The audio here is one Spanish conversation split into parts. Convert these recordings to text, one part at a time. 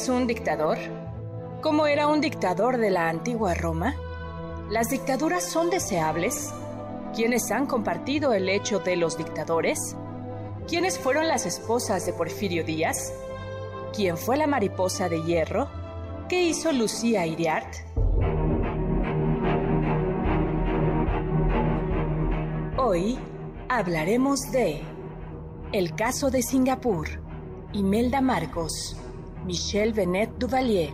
Es un dictador? ¿Cómo era un dictador de la antigua Roma? ¿Las dictaduras son deseables? ¿Quiénes han compartido el hecho de los dictadores? ¿Quiénes fueron las esposas de Porfirio Díaz? ¿Quién fue la mariposa de hierro? ¿Qué hizo Lucía Iriart? Hoy hablaremos de el caso de Singapur, Imelda Marcos, Michel Benet Duvalier,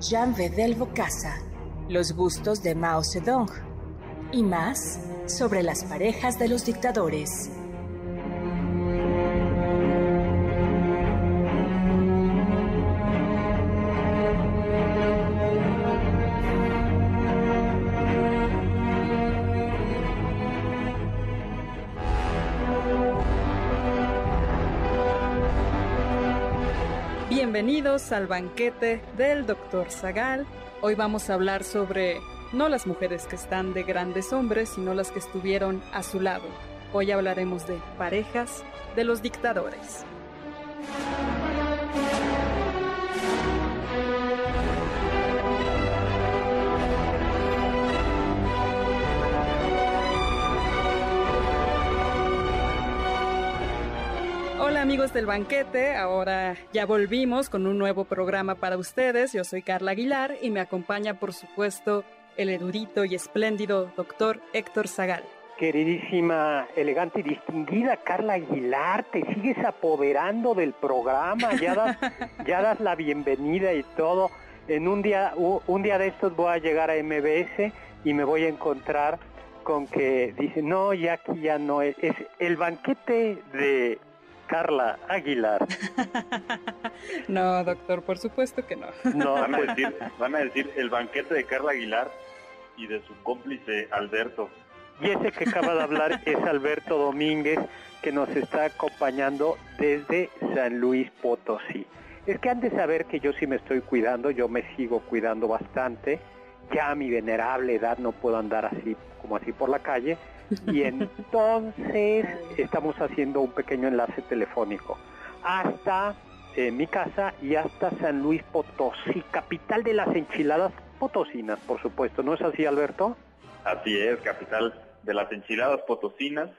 Jean Vedel Bocassa, los gustos de Mao Zedong y más sobre las parejas de los dictadores. Al banquete del Dr. Zagal. Hoy vamos a hablar sobre no las mujeres que están de grandes hombres, sino las que estuvieron a su lado. Hoy hablaremos de parejas de los dictadores. Amigos del banquete, ahora ya volvimos con un nuevo programa para ustedes. Yo soy Carla Aguilar y me acompaña, por supuesto, el erudito y espléndido doctor Héctor Zagal. Queridísima, elegante y distinguida Carla Aguilar, te sigues apoderando del programa, ya das, ya das la bienvenida y todo. En un día, un día de estos voy a llegar a MBS y me voy a encontrar con que dice, no, ya aquí ya no es, es el banquete de Carla Aguilar. no, doctor, por supuesto que no. no van, a decir, van a decir el banquete de Carla Aguilar y de su cómplice Alberto. Y ese que acaba de hablar es Alberto Domínguez, que nos está acompañando desde San Luis Potosí. Es que han de saber que yo sí me estoy cuidando, yo me sigo cuidando bastante. Ya a mi venerable edad no puedo andar así como así por la calle, y entonces estamos haciendo un pequeño enlace telefónico hasta eh, mi casa y hasta San Luis Potosí, capital de las enchiladas potosinas, por supuesto. ¿No es así, Alberto? Así es, capital de las enchiladas potosinas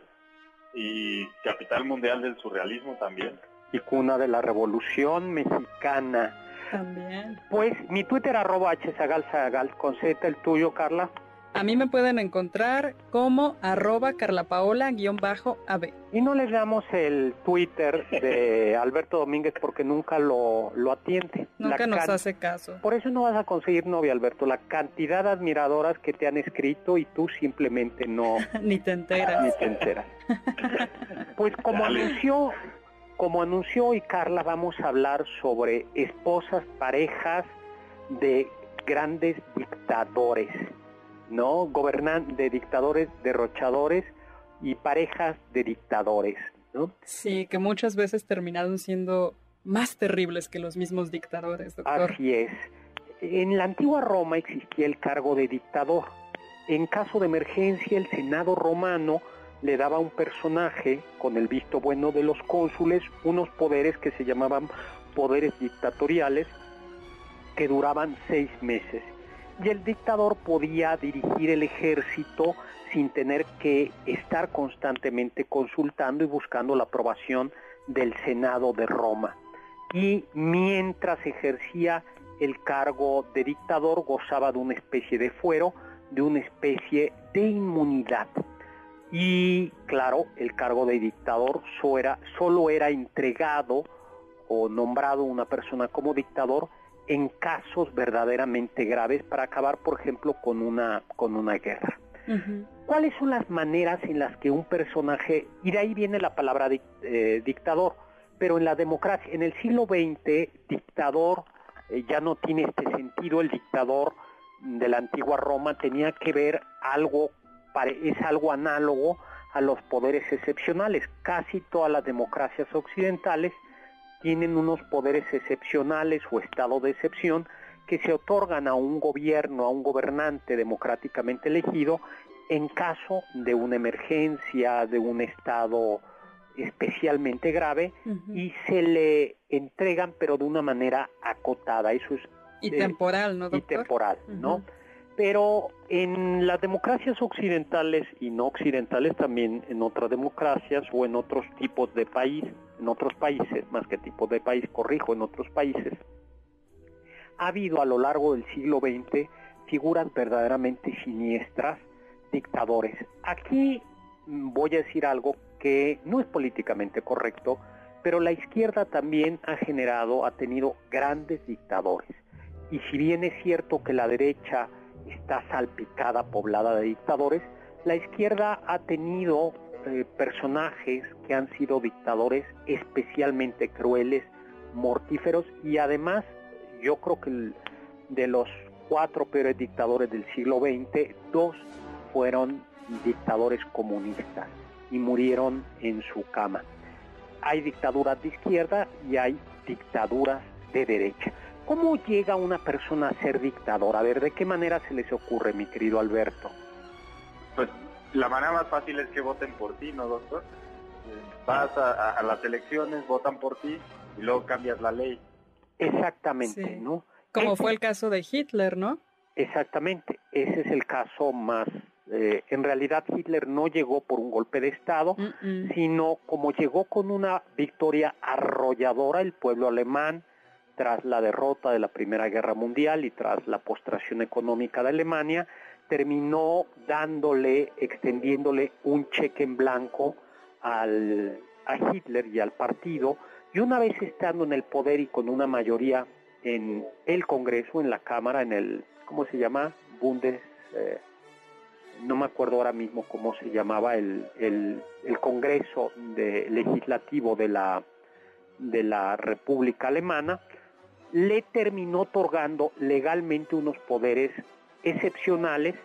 y capital mundial del surrealismo también. Y cuna de la revolución mexicana. También. Pues mi Twitter arroba hzagalzagal, con Z el tuyo, Carla. A mí me pueden encontrar como arroba carlapaola-ab. Y no les damos el Twitter de Alberto Domínguez porque nunca lo, lo atiende. Nunca nos hace caso. Por eso no vas a conseguir novia, Alberto. La cantidad de admiradoras que te han escrito y tú simplemente no... ni te enteras. Ni te enteras. pues como anunció, como anunció hoy Carla, vamos a hablar sobre esposas, parejas de grandes dictadores ¿no? Gobernan de dictadores, derrochadores y parejas de dictadores, ¿no? Sí, que muchas veces terminaron siendo más terribles que los mismos dictadores, doctor. Así es. En la antigua Roma existía el cargo de dictador. En caso de emergencia, el Senado romano le daba a un personaje, con el visto bueno de los cónsules, unos poderes que se llamaban poderes dictatoriales, que duraban seis meses y el dictador podía dirigir el ejército sin tener que estar constantemente consultando y buscando la aprobación del Senado de Roma. Y mientras ejercía el cargo de dictador gozaba de una especie de fuero, de una especie de inmunidad. Y claro, el cargo de dictador solo era, era entregado o nombrado una persona como dictador en casos verdaderamente graves para acabar, por ejemplo, con una, con una guerra. ¿Cuáles son las maneras en las que un personaje, y de ahí viene la palabra eh, dictador, pero en la democracia, en el siglo XX, dictador eh, ya no tiene este sentido, el dictador de la antigua Roma tenía que ver algo, es algo análogo a los poderes excepcionales. Casi todas las democracias occidentales tienen unos poderes excepcionales o estado de excepción que se otorgan a un gobierno, a un gobernante democráticamente elegido en caso de una emergencia, de un estado especialmente grave y se le entregan pero de una manera acotada. Eso es y temporal, ¿no? Y temporal, ¿no? Pero en las democracias occidentales y no occidentales también en otras democracias o en otros tipos de país, en otros países, más que tipos de país, corrijo, en otros países, ha habido a lo largo del siglo XX figuras verdaderamente siniestras, dictadores. Aquí voy a decir algo que no es políticamente correcto, pero la izquierda también ha generado, ha tenido grandes dictadores. Y si bien es cierto que la derecha está salpicada, poblada de dictadores, la izquierda ha tenido eh, personajes que han sido dictadores especialmente crueles, mortíferos y además yo creo que de los cuatro peores dictadores del siglo XX, dos fueron dictadores comunistas y murieron en su cama. Hay dictaduras de izquierda y hay dictaduras de derecha. ¿Cómo llega una persona a ser dictador? A ver, ¿de qué manera se les ocurre, mi querido Alberto? Pues la manera más fácil es que voten por ti, ¿no, doctor? Vas a, las elecciones, votan por ti y luego cambias la ley. Exactamente, ¿no? Como fue el caso de Hitler, ¿no? Exactamente, ese es el caso más... Eh, en realidad Hitler no llegó por un golpe de Estado, sino como llegó con una victoria arrolladora el pueblo alemán, tras la derrota de la Primera Guerra Mundial y tras la postración económica de Alemania, terminó dándole, extendiéndole un cheque en blanco al, a Hitler y al partido, y una vez estando en el poder y con una mayoría en el Congreso, en la Cámara, en el, ¿cómo se llama? Bundes, eh, no me acuerdo ahora mismo cómo se llamaba el, el, el Congreso de, legislativo de la, de la República Alemana, le terminó otorgando legalmente unos poderes excepcionales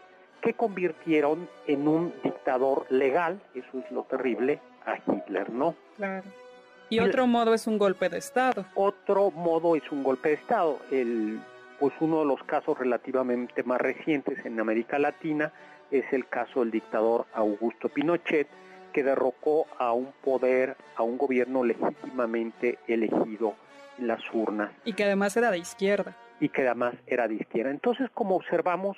que convirtieron en un dictador legal, eso es lo terrible, a Hitler, ¿no? Claro. Y otro modo es un golpe de Estado. Otro modo es un golpe de Estado. El, pues uno de los casos relativamente más recientes en América Latina es el caso del dictador Augusto Pinochet, que derrocó a un poder, a un gobierno legítimamente elegido las urnas. Y que además era de izquierda. Y que además era de izquierda. Entonces, como observamos,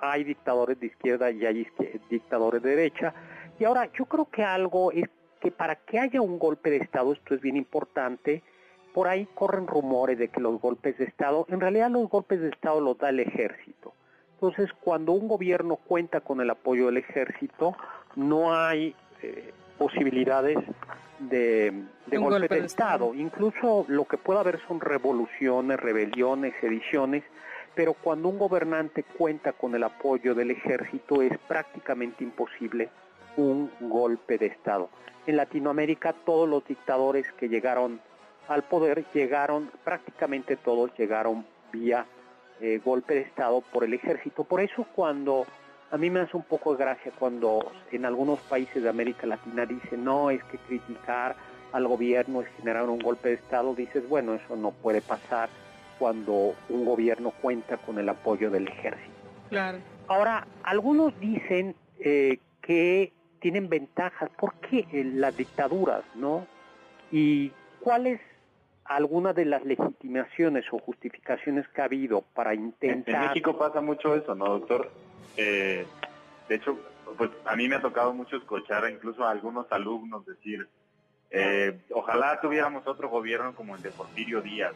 hay dictadores de izquierda y hay dictadores de derecha. Y ahora, yo creo que algo es que para que haya un golpe de Estado, esto es bien importante, por ahí corren rumores de que los golpes de Estado, en realidad los golpes de Estado los da el ejército. Entonces, cuando un gobierno cuenta con el apoyo del ejército, no hay eh, posibilidades de, golpe, de, Estado. Incluso lo que puede haber son revoluciones, rebeliones, sediciones, pero cuando un gobernante cuenta con el apoyo del ejército es prácticamente imposible un golpe de Estado. En Latinoamérica todos los dictadores que llegaron al poder llegaron, prácticamente todos llegaron vía eh, golpe de Estado por el ejército. Por eso cuando a mí me hace un poco de gracia cuando en algunos países de América Latina dicen, no, es que criticar al gobierno es generar un golpe de Estado, dices, bueno, eso no puede pasar cuando un gobierno cuenta con el apoyo del ejército. Claro. Ahora, algunos dicen eh, que tienen ventajas. ¿Por qué las dictaduras, no? ¿Y cuáles algunas de las legitimaciones o justificaciones que ha habido para intentar... En México pasa mucho eso, ¿no, doctor? Eh, de hecho, pues a mí me ha tocado mucho escuchar incluso a algunos alumnos decir, eh, ojalá tuviéramos otro gobierno como el de Porfirio Díaz.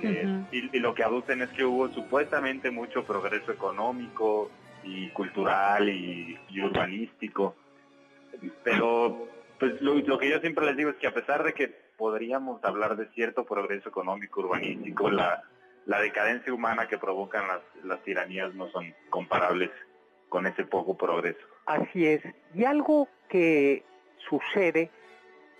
y, lo que aducen es que hubo supuestamente mucho progreso económico y cultural y, urbanístico. Pero pues lo, que yo siempre les digo es que a pesar de que podríamos hablar de cierto progreso económico, urbanístico, la, la decadencia humana que provocan las, las tiranías no son comparables con ese poco progreso. Así es. Y algo que sucede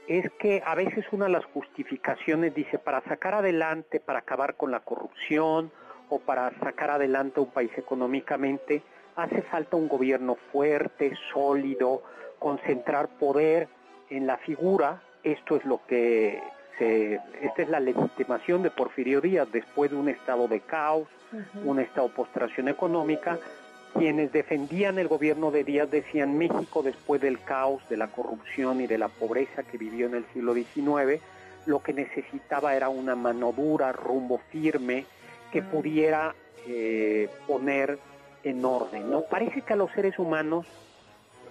es que a veces una de las justificaciones dice para sacar adelante, para acabar con la corrupción o para sacar adelante un país económicamente, hace falta un gobierno fuerte, sólido, concentrar poder en la figura. Esto es lo que se, esta es la legitimación de Porfirio Díaz después de un estado de caos, un estado de postración económica. Quienes defendían el gobierno de Díaz decían México después del caos, de la corrupción y de la pobreza que vivió en el siglo XIX, lo que necesitaba era una mano dura, rumbo firme, que pudiera eh, poner en orden. ¿no? Parece que a los seres humanos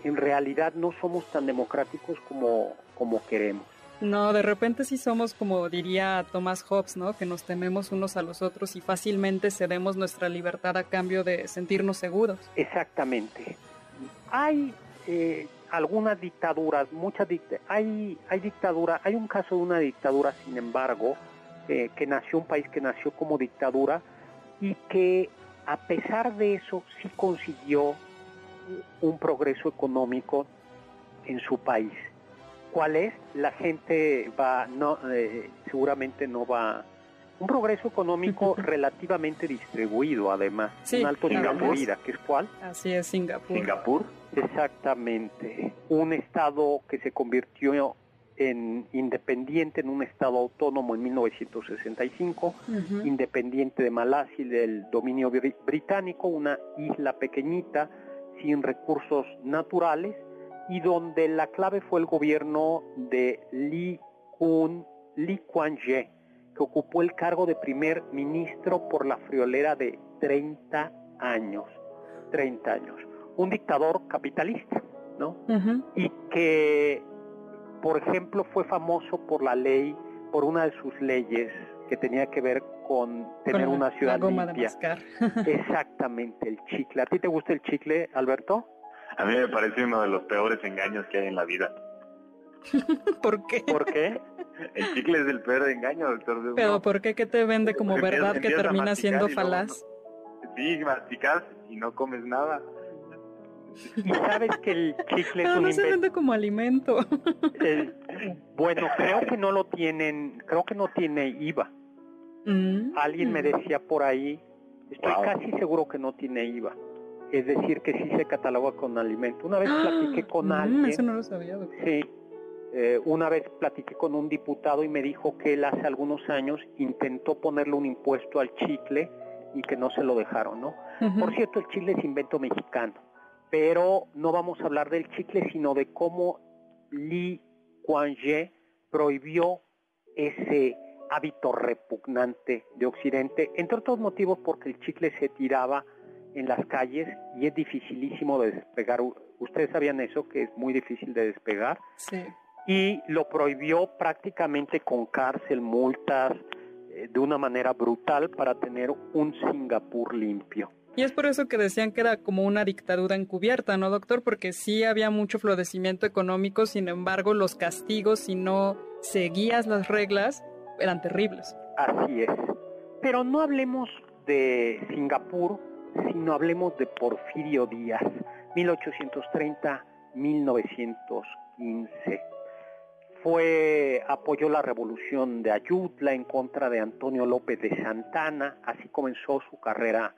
en realidad no somos tan democráticos como, como queremos. No, de repente sí somos como diría Thomas Hobbes, ¿no? Que nos tememos unos a los otros y fácilmente cedemos nuestra libertad a cambio de sentirnos seguros. Exactamente. Hay eh, algunas dictaduras, muchas hay, hay dictadura, hay un caso de una dictadura, sin embargo, eh, que nació un país que nació como dictadura y que a pesar de eso sí consiguió un progreso económico en su país. ¿Cuál es? La gente va, no, eh, seguramente no va. Un progreso económico relativamente distribuido, además. un alto nivel de vida, que es cuál? Así es, Singapur. Singapur. Exactamente. Un estado que se convirtió en independiente, en un estado autónomo en 1965, independiente de Malasia y del dominio británico, una isla pequeñita sin recursos naturales y donde la clave fue el gobierno de Lee, Kun, Lee Kuan Yew, que ocupó el cargo de primer ministro por la friolera de 30 años. 30 años. Un dictador capitalista, ¿no? Y que, por ejemplo, fue famoso por la ley, por una de sus leyes que tenía que ver con tener una ciudad limpia. Exactamente, el chicle. ¿A ti te gusta el chicle, Alberto? A mí me parece uno de los peores engaños que hay en la vida. ¿Por qué? ¿Por qué? El chicle es el peor engaño, doctor. Pero ¿por qué que te vende como verdad que termina siendo falaz? sí, masticas y no comes nada. Y sabes que el chicle no, es no se vende como alimento. bueno, creo que no lo tienen, creo que no tiene IVA. Mm. Alguien me decía por ahí, estoy casi seguro que no tiene IVA es decir, que sí se cataloga con alimento. Una vez ¡Ah! platiqué con mm, alguien. Eso no lo sabía. Sí. Eh, una vez platiqué con un diputado y me dijo que él hace algunos años intentó ponerle un impuesto al chicle y que no se lo dejaron, ¿no? Por cierto, el chicle es invento mexicano, pero no vamos a hablar del chicle, sino de cómo Li Kuan Yew prohibió ese hábito repugnante de Occidente, entre otros motivos porque el chicle se tiraba en las calles y es dificilísimo de despegar. Ustedes sabían eso, que es muy difícil de despegar. Sí. Y lo prohibió prácticamente con cárcel, multas, eh, de una manera brutal para tener un Singapur limpio. Y es por eso que decían que era como una dictadura encubierta, ¿no, doctor? Porque sí había mucho florecimiento económico, sin embargo, los castigos, si no seguías las reglas, eran terribles. Así es. Pero no hablemos de Singapur sino hablemos de Porfirio Díaz, 1830-1915. Fue, apoyó la revolución de Ayutla en contra de Antonio López de Santana, así comenzó su carrera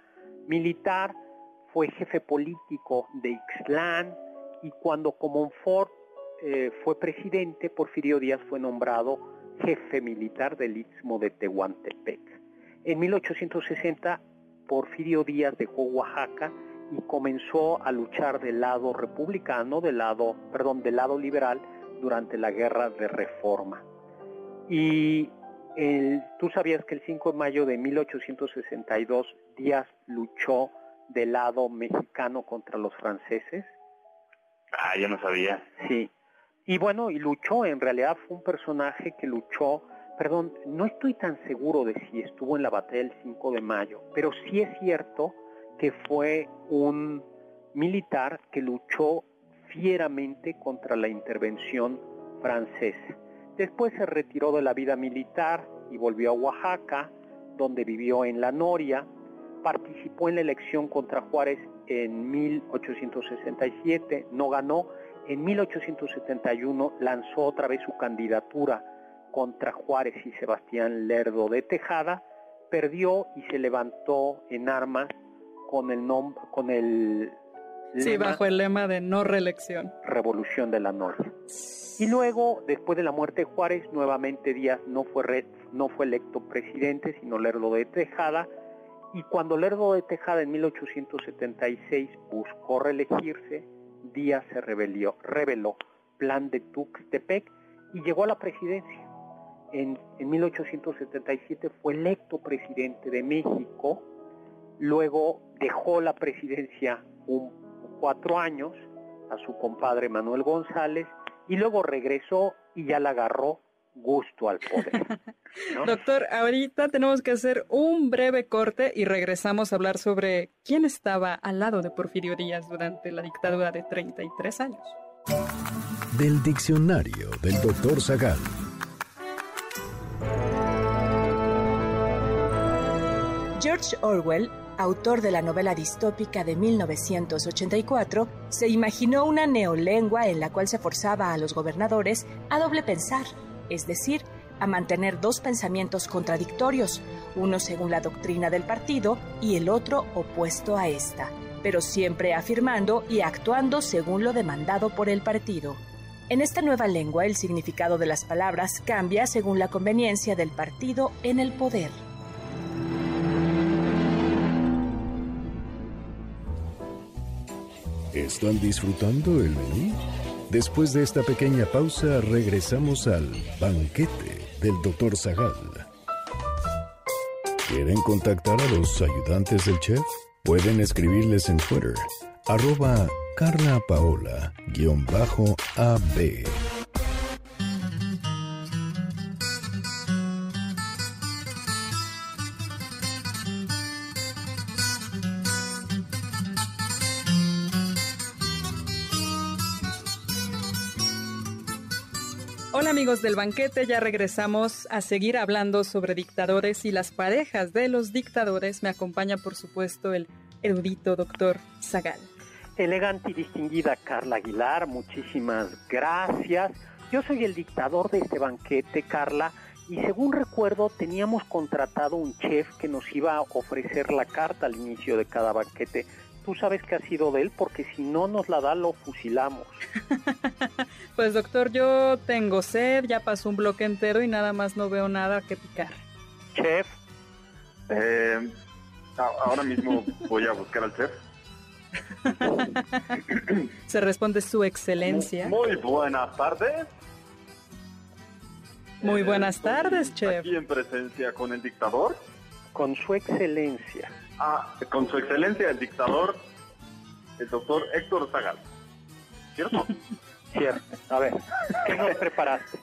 militar, fue jefe político de Ixtlán y cuando Comonfort eh, fue presidente, Porfirio Díaz fue nombrado jefe militar del Istmo de Tehuantepec. En 1860 Porfirio Díaz dejó Oaxaca y comenzó a luchar del lado republicano, del lado, perdón, del lado liberal durante la guerra de reforma. Y tú sabías que el 5 de mayo de 1862 Díaz luchó del lado mexicano contra los franceses. Ah, yo no sabía. Sí. Y bueno, y luchó, en realidad fue un personaje que luchó perdón, no estoy tan seguro de si estuvo en la batalla del 5 de mayo, pero sí es cierto que fue un militar que luchó fieramente contra la intervención francesa. Después se retiró de la vida militar y volvió a Oaxaca, donde vivió en La Noria, participó en la elección contra Juárez en 1867, no ganó. En 1871 lanzó otra vez su candidatura contra Juárez y Sebastián Lerdo de Tejada, perdió y se levantó en armas con el con el sí, bajo el lema de no reelección. Revolución de la Noria. Y luego, después de la muerte de Juárez, nuevamente Díaz no fue, no fue electo presidente, sino Lerdo de Tejada. Y cuando Lerdo de Tejada en 1876 buscó reelegirse, Díaz se rebelió, reveló plan de Tuxtepec y llegó a la presidencia. En, en 1877 fue electo presidente de México, luego dejó la presidencia un cuatro años a su compadre Manuel González y luego regresó y ya le agarró gusto al poder. Doctor, ahorita tenemos que hacer un breve corte y regresamos a hablar sobre quién estaba al lado de Porfirio Díaz durante la dictadura de 33 años. Del diccionario del doctor Zagal. George Orwell autor de la novela distópica de 1984, se imaginó una neolengua en la cual se forzaba a los gobernadores a doble pensar, es decir, a mantener dos pensamientos contradictorios, uno según la doctrina del partido y el otro opuesto a esta, pero siempre afirmando y actuando según lo demandado por el partido. En esta nueva lengua el significado de las palabras cambia según la conveniencia del partido en el poder. ¿Están disfrutando el menú? Después de esta pequeña pausa, regresamos al banquete del Dr. Zagal. ¿Quieren contactar a los ayudantes del chef? Pueden escribirles en Twitter, arroba Carla del banquete, ya regresamos a seguir hablando sobre dictadores y las parejas de los dictadores. Me acompaña por supuesto el erudito doctor Zagal. Elegante y distinguida Carla Aguilar, muchísimas gracias. Yo soy el dictador de este banquete, Carla, y según recuerdo teníamos contratado un chef que nos iba a ofrecer la carta al inicio de cada banquete tú sabes que ha sido de él, porque si no nos la da, lo fusilamos. pues doctor, yo tengo sed, ya pasó un bloque entero y nada más no veo nada que picar. Chef. Eh, ahora mismo voy a buscar al chef. Se responde su excelencia. Muy, buenas tardes. Muy buenas tardes, chef. Aquí en presencia con el dictador. Con su excelencia. Ah, con su excelencia el dictador, el doctor Héctor Zagal. ¿Cierto? Cierto. A ver, ¿qué nos preparaste?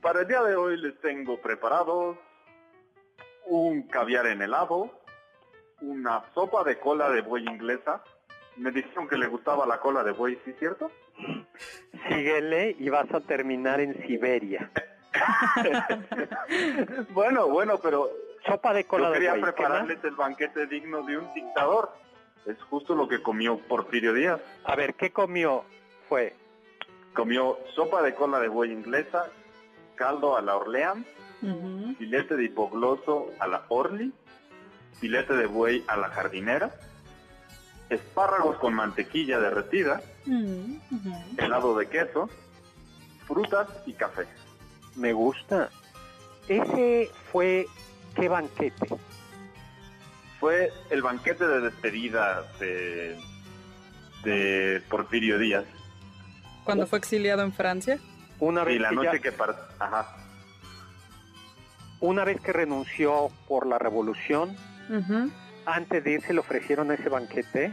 Para el día de hoy les tengo preparados un caviar en helado, una sopa de cola de buey inglesa. Me dijeron que le gustaba la cola de buey, ¿sí cierto? Síguele y vas a terminar en Siberia. bueno, bueno, pero sopa de cola Yo quería de prepararles el banquete digno de un dictador. Es justo lo que comió Porfirio Díaz. A ver, ¿qué comió? Fue. Comió sopa de cola de buey inglesa, caldo a la Orleans, filete de hipogloso a la Orly, filete de buey a la jardinera, espárragos con mantequilla derretida, helado de queso, frutas y café. Me gusta. Ese fue qué banquete? Fue el banquete de despedida de, de Porfirio Díaz. ¿Cuando fue exiliado en Francia? Una vez la noche que Ajá. Una vez que renunció por la revolución, antes de irse le ofrecieron ese banquete.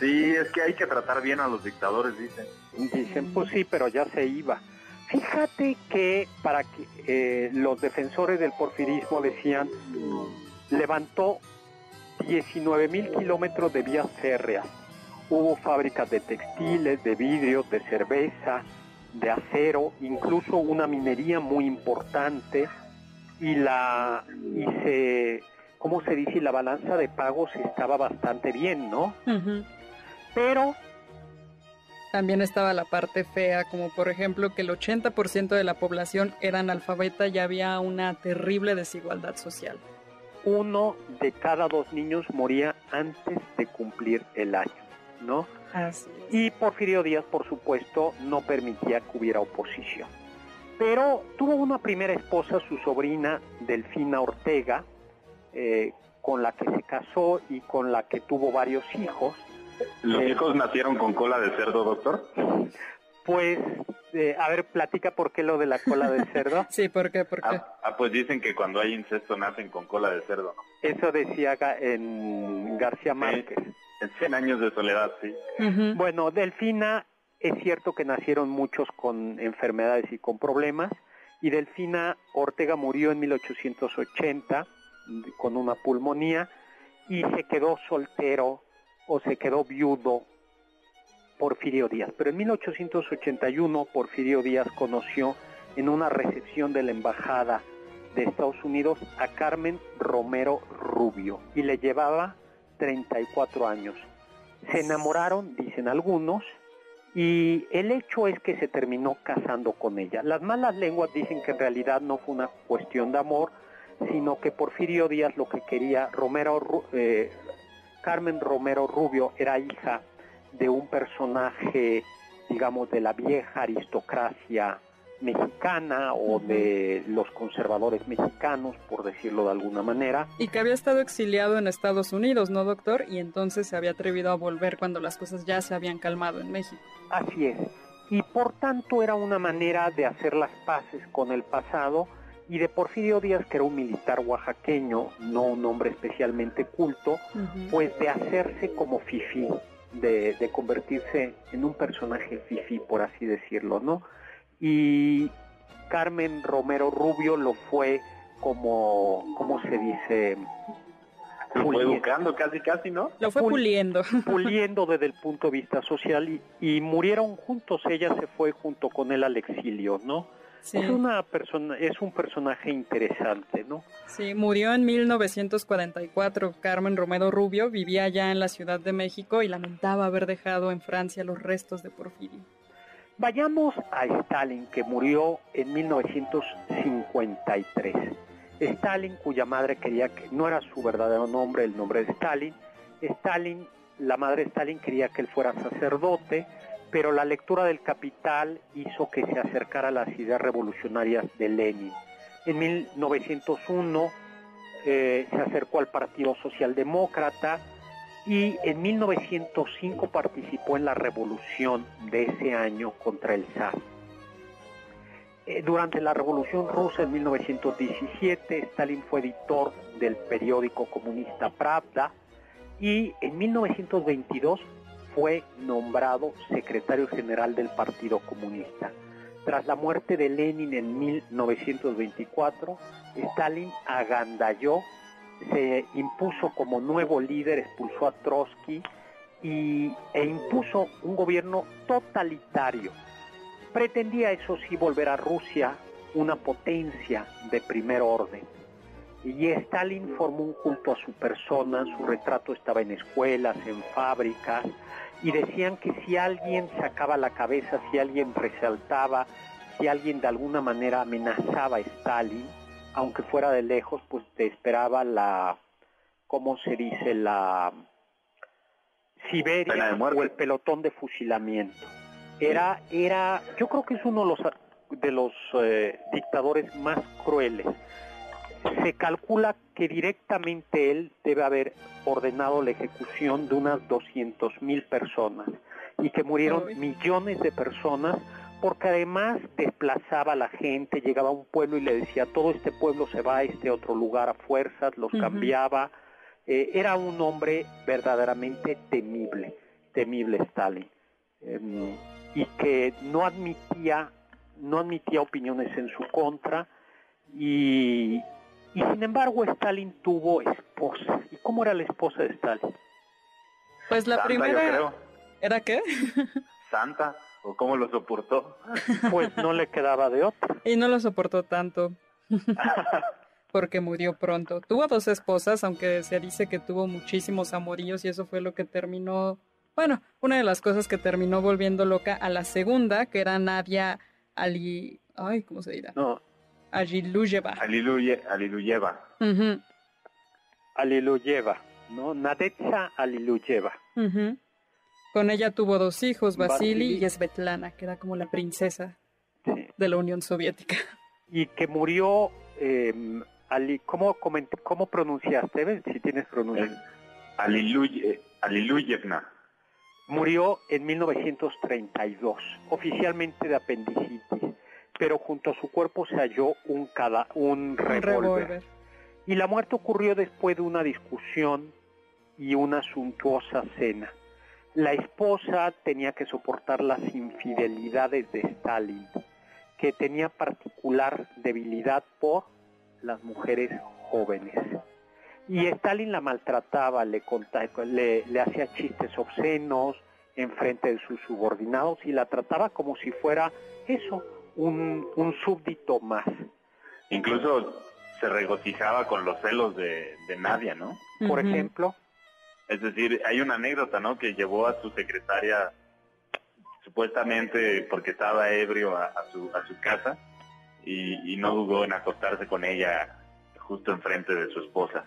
Sí, es que hay que tratar bien a los dictadores, dicen. Dicen, pues sí, pero ya se iba. Fíjate que para que eh, los defensores del porfirismo decían, levantó 19 mil kilómetros de vías férreas. Hubo fábricas de textiles, de vidrio, de cerveza, de acero, incluso una minería muy importante y la y se ¿cómo se dice? La balanza de pagos estaba bastante bien, ¿no? Pero También estaba la parte fea, como por ejemplo que el 80% de la población era analfabeta y había una terrible desigualdad social. Uno de cada dos niños moría antes de cumplir el año, ¿no? Así es. Y Porfirio Díaz, por supuesto, no permitía que hubiera oposición. Pero tuvo una primera esposa, su sobrina Delfina Ortega, eh, con la que se casó y con la que tuvo varios hijos. ¿Los Eh, hijos nacieron con cola de cerdo, doctor? Pues, eh, a ver, platica por qué lo de la cola de cerdo. Sí, ¿por qué? ¿Por qué? Ah, ah, pues dicen que cuando hay incesto nacen con cola de cerdo, ¿no? Eso decía Ga- en García Márquez. En 100 años de soledad, sí. Bueno, Delfina, es cierto que nacieron muchos con enfermedades y con problemas, y Delfina Ortega murió en 1880 con una pulmonía y se quedó soltero o se quedó viudo Porfirio Díaz. Pero en 1881 Porfirio Díaz conoció en una recepción de la embajada de Estados Unidos a Carmen Romero Rubio y le llevaba 34 años. Se enamoraron, dicen algunos, y el hecho es que se terminó casando con ella. Las malas lenguas dicen que en realidad no fue una cuestión de amor, sino que Porfirio Díaz lo que quería, Romero, eh, Carmen Romero Rubio era hija de un personaje, digamos, de la vieja aristocracia mexicana o de los conservadores mexicanos, por decirlo de alguna manera. Y que había estado exiliado en Estados Unidos, ¿no, doctor? Y entonces se había atrevido a volver cuando las cosas ya se habían calmado en México. Así es. Y por tanto era una manera de hacer las paces con el pasado y de Porfirio Díaz, que era un militar oaxaqueño, no un hombre especialmente culto, pues de hacerse como fifí, de, de convertirse en un personaje fifí, por así decirlo, ¿no? Y Carmen Romero Rubio lo fue como, ¿cómo se dice? Lo fue Puliendo. educando casi, casi, ¿no? Lo fue Pul- puliendo. puliendo desde el punto de vista social y, y murieron juntos. Ella se fue junto con él al exilio, ¿no? Sí, Es una persona, es un personaje interesante, ¿no? sí, murió en 1944. Carmen Romero Rubio vivía allá en la Ciudad de México y lamentaba haber dejado en Francia los restos de Porfirio. Vayamos a Stalin, que murió en 1953. Stalin, cuya madre quería que no era su verdadero nombre, el nombre de Stalin. Stalin, la madre de Stalin quería que él fuera sacerdote, pero la lectura del Capital hizo que se acercara a las ideas revolucionarias de Lenin. En 1901 eh, se acercó al Partido Socialdemócrata y en 1905 participó en la revolución de ese año contra el zar. Eh, durante la revolución rusa en 1917, Stalin fue editor del periódico comunista Pravda y en 1922 fue nombrado secretario general del Partido Comunista. Tras la muerte de Lenin en 1924, Stalin agandalló, se impuso como nuevo líder, expulsó a Trotsky y, e impuso un gobierno totalitario. Pretendía, eso sí, volver a Rusia una potencia de primer orden. Y Stalin formó un culto a su persona, su retrato estaba en escuelas, en fábricas, y decían que si alguien sacaba la cabeza, si alguien resaltaba, si alguien de alguna manera amenazaba a Stalin, aunque fuera de lejos, pues te esperaba la, ¿cómo se dice? La Siberia o el pelotón de fusilamiento. Era, era, yo creo que es uno de los, de los eh, dictadores más crueles. Se calcula que directamente él debe haber ordenado la ejecución de unas 200 mil personas y que murieron millones de personas porque además desplazaba a la gente, llegaba a un pueblo y le decía, todo este pueblo se va a este otro lugar a fuerzas, los cambiaba. Eh, era un hombre verdaderamente temible, temible Stalin, Em, y que no admitía, no admitía opiniones en su contra, y, y sin embargo Stalin tuvo esposa. ¿Y cómo era la esposa de Stalin? Pues la Santa, yo primera... creo. ¿Era qué? Santa, o cómo lo soportó. Pues no le quedaba de otra. Y no lo soportó tanto. porque murió pronto. Tuvo dos esposas, aunque se dice que tuvo muchísimos amoríos y eso fue lo que terminó Bueno, una de las cosas que terminó volviendo loca a la segunda, que era Nadia Ali... Ay, ¿cómo se dirá? No, Aliluyeva. Aliluye, Aliluyeva. Ujú, Aliluyeva, ¿no? Nadetsa Aliluyeva. ujú. Con ella tuvo dos hijos, Vasily y Svetlana, que era como la princesa Sí. de la Unión Soviética. Y que murió, eh, Ali, ¿cómo, coment- ¿cómo pronunciaste? Si tienes Es pronunciación. Aliluye, Aliluyevna. Murió en 1932, oficialmente de apendicitis, pero junto a su cuerpo se halló un, cada, un Un revólver. Y la muerte ocurrió después de una discusión y una suntuosa cena. La esposa tenía que soportar las infidelidades de Stalin, que tenía particular debilidad por las mujeres jóvenes. Y Stalin la maltrataba, le, le hacía chistes obscenos en frente de sus subordinados y la trataba como si fuera eso, un, un súbdito más. Incluso se regocijaba con los celos de, de Nadia, ¿no? Por ejemplo, Es decir, hay una anécdota, ¿no? Que llevó a su secretaria supuestamente porque estaba ebrio a, a su, a su casa y, y no dudó en acostarse con ella justo enfrente de su esposa.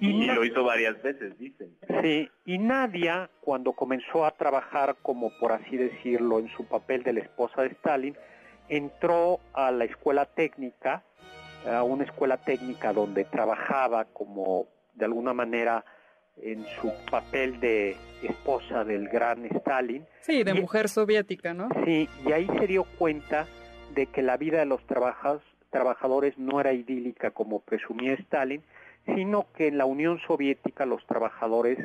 Y Y, lo hizo varias veces, dicen. Sí, y Nadia, cuando comenzó a trabajar como por así decirlo en su papel de la esposa de Stalin, entró a la escuela técnica, a una escuela técnica donde trabajaba como de alguna manera en su papel de esposa del gran Stalin. Sí, de Y- mujer soviética, ¿no? Sí, y ahí se dio cuenta de que la vida de los trabajas- trabajadores no era idílica como presumía Stalin, sino que en la Unión Soviética los trabajadores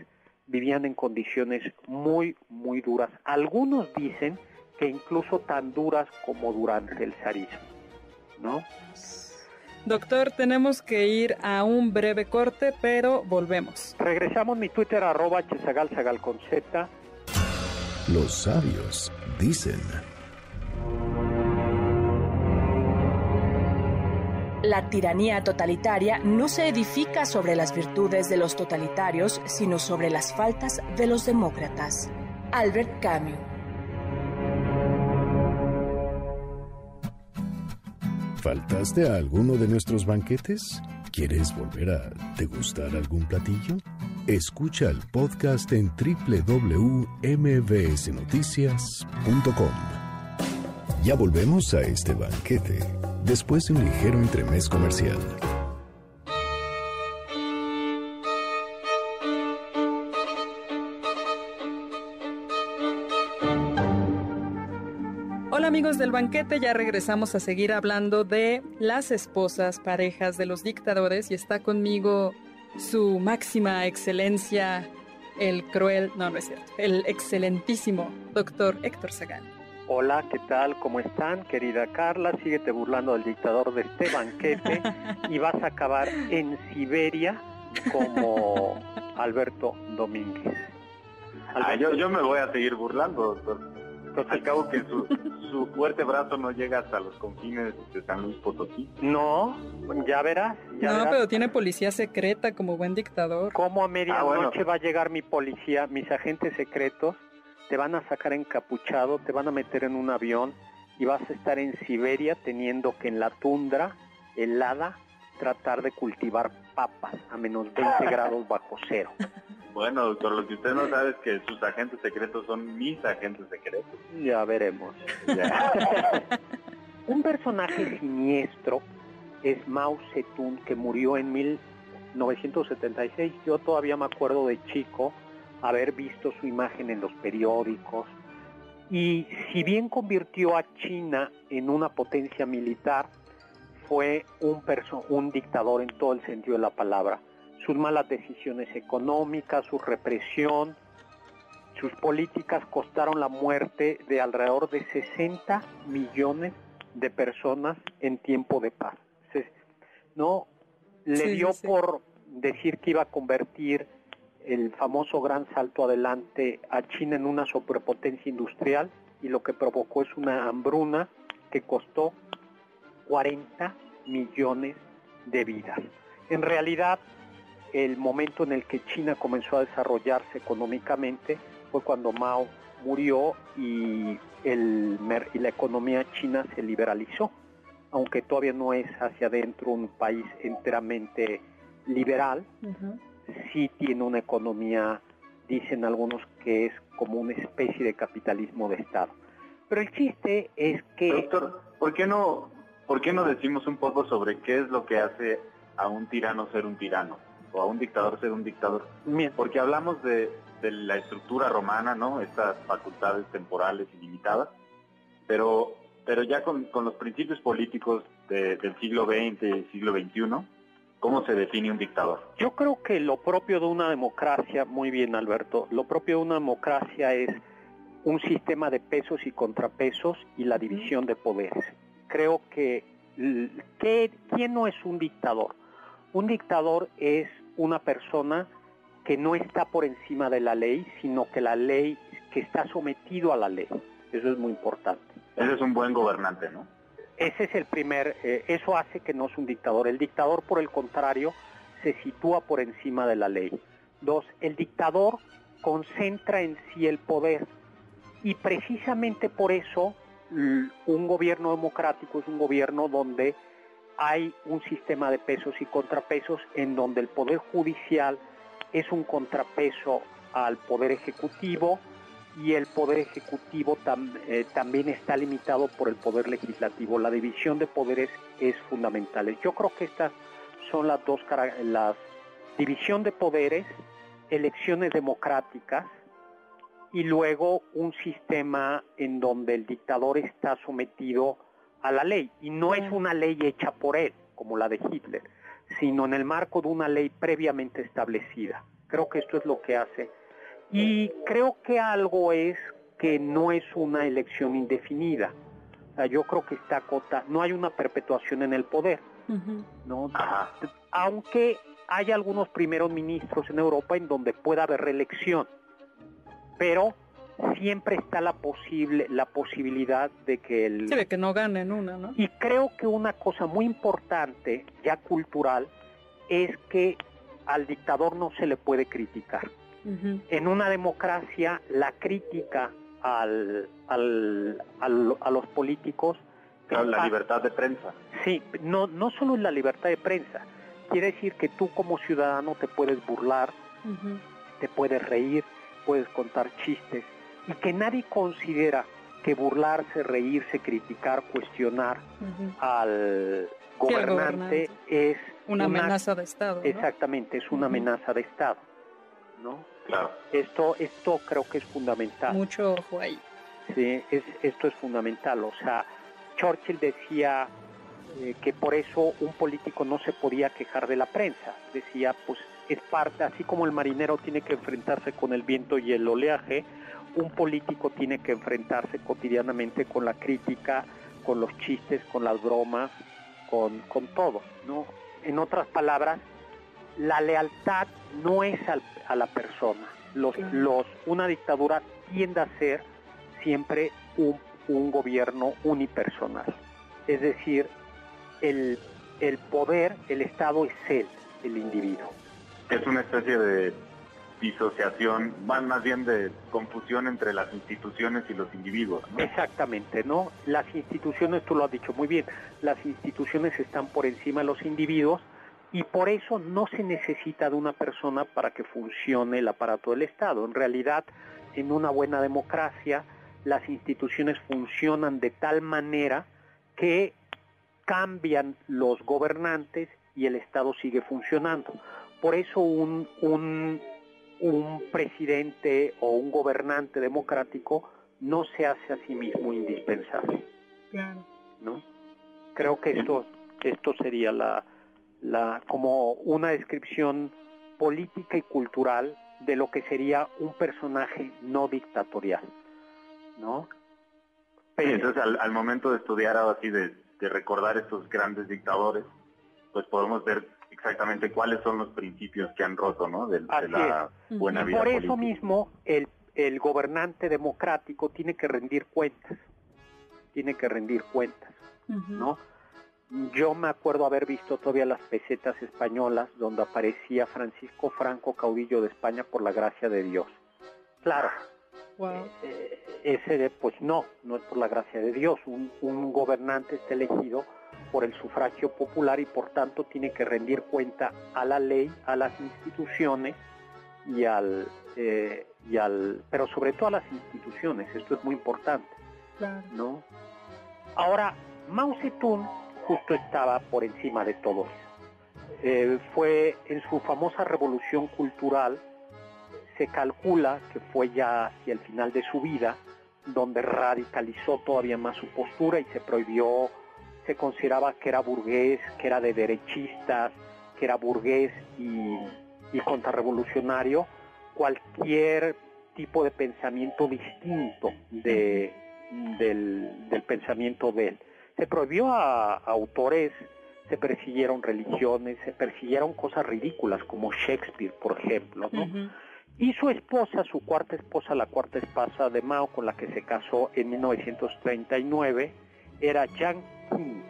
vivían en condiciones muy, muy duras. Algunos dicen que incluso tan duras como durante el zarismo, ¿no? Doctor, tenemos que ir a un breve corte, pero volvemos. Regresamos mi Twitter arroba chesagal sagal con Z. Los sabios dicen. La tiranía totalitaria no se edifica sobre las virtudes de los totalitarios, sino sobre las faltas de los demócratas. Albert Camus. ¿Faltaste a alguno de nuestros banquetes? ¿Quieres volver a degustar algún platillo? Escucha el podcast en www.mbsnoticias.com. Ya volvemos a este banquete después de un ligero entremés comercial. Del banquete, ya regresamos a seguir hablando de las esposas, parejas de los dictadores y está conmigo su máxima excelencia, el cruel, no, no es cierto, el excelentísimo doctor Héctor Sagan. Hola, ¿qué tal? ¿Cómo están? Querida Carla, síguete burlando del dictador de este banquete y vas a acabar en Siberia como Alberto Domínguez. Ah, yo, yo me voy a seguir burlando, doctor. Al cabo que su, su fuerte brazo no llega hasta los confines de San Luis Potosí. No, ya verás, ya No, verás pero tiene policía secreta como buen dictador. cómo a medianoche Ah, bueno. va a llegar mi policía, mis agentes secretos, te van a sacar encapuchado, te van a meter en un avión y vas a estar en Siberia teniendo que en la tundra helada tratar de cultivar papas a menos 20 grados bajo cero. Bueno, doctor, lo que usted no sabe es que sus agentes secretos son mis agentes secretos. Ya veremos. Ya. Un personaje siniestro es Mao Zedong, que murió en 1976. Yo todavía me acuerdo de chico haber visto su imagen en los periódicos. Y si bien convirtió a China en una potencia militar, fue un, un dictador en todo el sentido de la palabra. Sus malas decisiones económicas, su represión, sus políticas costaron la muerte de alrededor de 60 millones de personas en tiempo de paz. Se- no le Sí, dio sí. por decir que iba a convertir el famoso gran salto adelante a China en una superpotencia industrial y lo que provocó es una hambruna que costó 40 millones de vidas. En realidad, el momento en el que China comenzó a desarrollarse económicamente fue cuando Mao murió y, el, y la economía china se liberalizó, aunque todavía no es hacia adentro un país enteramente liberal, sí tiene una economía, dicen algunos que es como una especie de capitalismo de Estado. Pero el chiste es que... Doctor, ¿por qué no, por qué no decimos un poco sobre qué es lo que hace a un tirano ser un tirano? O a un dictador ser un dictador. Porque hablamos de, la estructura romana, ¿no? Estas facultades temporales ilimitadas, pero, pero ya con, los principios políticos del siglo XX y siglo XXI, ¿cómo se define un dictador? Yo creo que lo propio de una democracia, muy bien Alberto, lo propio de una democracia es un sistema de pesos y contrapesos y la división de poderes. Creo que, ¿quién no es un dictador? Un dictador es una persona que no está por encima de la ley, sino que la ley, que está sometido a la ley. Eso es muy importante. Ese es un buen gobernante, ¿no? Ese es el primer, eh, eso hace que no es un dictador. El dictador, por el contrario, se sitúa por encima de la ley. Dos, el dictador concentra en sí el poder y precisamente por eso un gobierno democrático es un gobierno donde hay un sistema de pesos y contrapesos en donde el poder judicial es un contrapeso al poder ejecutivo y el poder ejecutivo eh, también está limitado por el poder legislativo. La división de poderes es fundamental. Yo creo que estas son las dos las división de poderes, elecciones democráticas y luego un sistema en donde el dictador está sometido a la ley y no es una ley hecha por él, como la de Hitler, sino en el marco de una ley previamente establecida. Creo que esto es lo que hace. Y creo que algo es que no es una elección indefinida. yo creo que está cota, no hay una perpetuación en el poder. ¿no? Aunque hay algunos primeros ministros en Europa en donde pueda haber reelección pero siempre está la posible la posibilidad de que el sí, de que no ganen una, ¿no? Y creo que una cosa muy importante ya cultural es que al dictador no se le puede criticar. En una democracia la crítica al, al, a los políticos la libertad de prensa. Sí, no no solo es la libertad de prensa. Quiere decir que tú como ciudadano te puedes burlar, te puedes reír, puedes contar chistes y que nadie considera que burlarse, reírse, criticar, cuestionar al, gobernante es una, amenaza de Estado. Exactamente, es una amenaza de Estado, ¿no? Claro. Esto, esto creo que es fundamental. Mucho ojo ahí. Sí, es, esto es fundamental. O sea, Churchill decía eh, que por eso un político no se podía quejar de la prensa. Decía, pues es parte, así como el marinero tiene que enfrentarse con el viento y el oleaje, un político tiene que enfrentarse cotidianamente con la crítica, con los chistes, con las bromas, con, con todo, ¿no? En otras palabras, la lealtad no es a la persona. Los, los, una dictadura tiende a ser siempre un, un gobierno unipersonal. Es decir, el, el poder, el Estado es él, el individuo es una especie de disociación, más bien de confusión entre las instituciones y los individuos. Exactamente, ¿no? Las instituciones, tú lo has dicho muy bien, las instituciones están por encima de los individuos y por eso no se necesita de una persona para que funcione el aparato del Estado. En realidad, en una buena democracia, las instituciones funcionan de tal manera que cambian los gobernantes y el Estado sigue funcionando. Por eso un, un, presidente o un gobernante democrático no se hace a sí mismo indispensable. ¿no? Creo que esto, esto sería la, la, como una descripción política y cultural de lo que sería un personaje no dictatorial. ¿no? entonces al, momento de estudiar así, de, de recordar estos grandes dictadores, pues podemos ver exactamente cuáles son los principios que han roto, ¿no? De, la buena vida. Por eso mismo el, el gobernante democrático tiene que rendir cuentas, tiene que rendir cuentas, ¿no? Yo me acuerdo haber visto todavía las pesetas españolas donde aparecía Francisco Franco, caudillo de España por la gracia de Dios. Claro, Eh, ese, pues no, no es por la gracia de Dios. Un, un gobernante está elegido por el sufragio popular y por tanto tiene que rendir cuenta a la ley, a las instituciones y al, eh, y al pero sobre todo a las instituciones. Esto es muy importante, ¿no? Ahora Mao Zedong justo estaba por encima de todo eso. Eh, fue en su famosa revolución cultural se calcula que fue ya hacia el final de su vida, donde radicalizó todavía más su postura y se prohibió, se consideraba que era burgués, que era de derechistas, que era burgués y, y contrarrevolucionario, cualquier tipo de pensamiento distinto de, del, pensamiento de él. Se prohibió a, autores, se persiguieron religiones, se persiguieron cosas ridículas como Shakespeare, por ejemplo, ¿no? Y su esposa, su cuarta esposa, la cuarta esposa de Mao, con la que se casó en 1939, era Jiang Qing.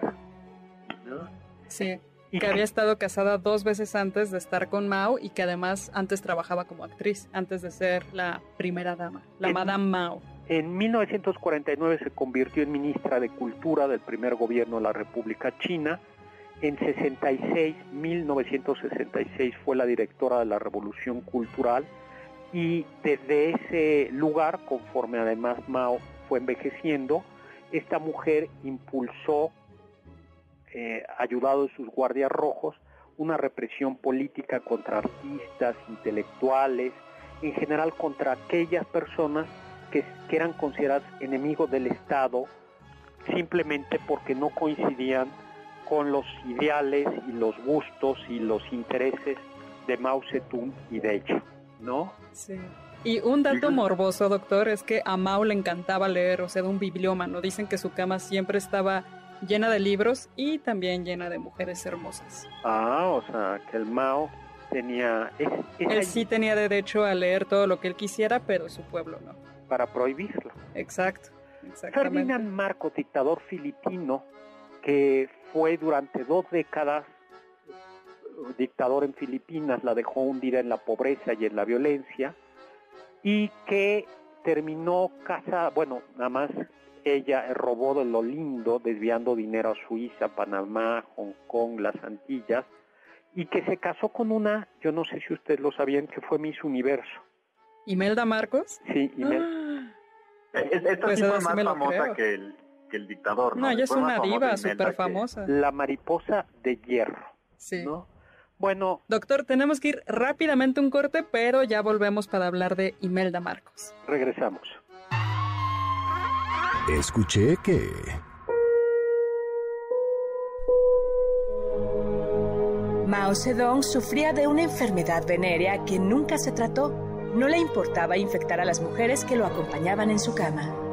Sí, que había estado casada dos veces antes de estar con Mao y que además antes trabajaba como actriz, antes de ser la primera dama, la Madame Mao. En 1949 se convirtió en ministra de Cultura del primer gobierno de la República China. En 66, 1966 fue la directora de la Revolución Cultural y desde ese lugar, conforme además Mao fue envejeciendo, esta mujer impulsó, eh, ayudado de sus guardias rojos, una represión política contra artistas, intelectuales, en general contra aquellas personas que, que eran consideradas enemigos del Estado simplemente porque no coincidían con los ideales y los gustos y los intereses de Mao Zedong y de hecho. ¿No? Sí. Y un dato morboso, doctor, es que a Mao le encantaba leer, o sea, de un bibliómano. Dicen que su cama siempre estaba llena de libros y también llena de mujeres hermosas. Ah, o sea, que el Mao tenía... Él sí tenía derecho a leer todo lo que él quisiera, pero su pueblo no. Para prohibirlo. Exacto. Ferdinand Marcos, dictador filipino, que fue durante dos décadas dictador en Filipinas la dejó hundida en la pobreza y en la violencia y que terminó casa, bueno, nada más ella robó de lo lindo, desviando dinero a Suiza, Panamá, Hong Kong, las Antillas, y que se casó con una, yo no sé si ustedes lo sabían, que fue Miss Universo. ¿Imelda Marcos? Sí, Imelda. Ah. esta pues sí fue más famosa que el, que el dictador, ¿no? No, ella es una diva súper famosa. La mariposa de hierro. Sí. ¿no? Bueno. Doctor, tenemos que ir rápidamente un corte, pero ya volvemos para hablar de Imelda Marcos. Regresamos. Escuché que... Mao Zedong sufría de una enfermedad venérea que nunca se trató. No le importaba infectar a las mujeres que lo acompañaban en su cama.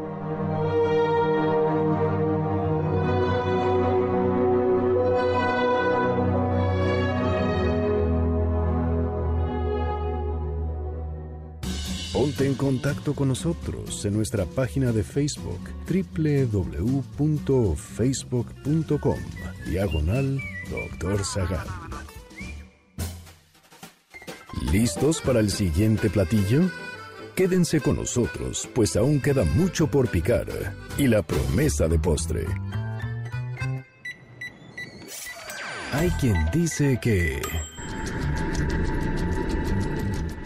Ponte en contacto con nosotros en nuestra página de Facebook www.facebook.com Diagonal Doctor Zagal. ¿Listos para el siguiente platillo? Quédense con nosotros, pues aún queda mucho por picar y la promesa de postre. Hay quien dice que...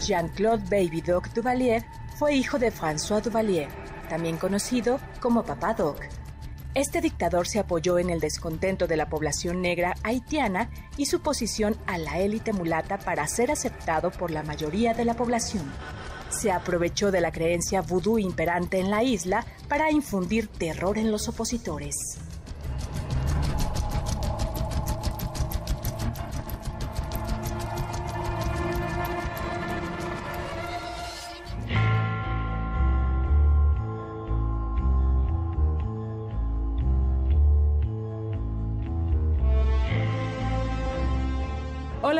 Jean-Claude Baby Doc Duvalier fue hijo de François Duvalier, también conocido como Papá Doc. Este dictador se apoyó en el descontento de la población negra haitiana y su posición a la élite mulata para ser aceptado por la mayoría de la población. Se aprovechó de la creencia vudú imperante en la isla para infundir terror en los opositores.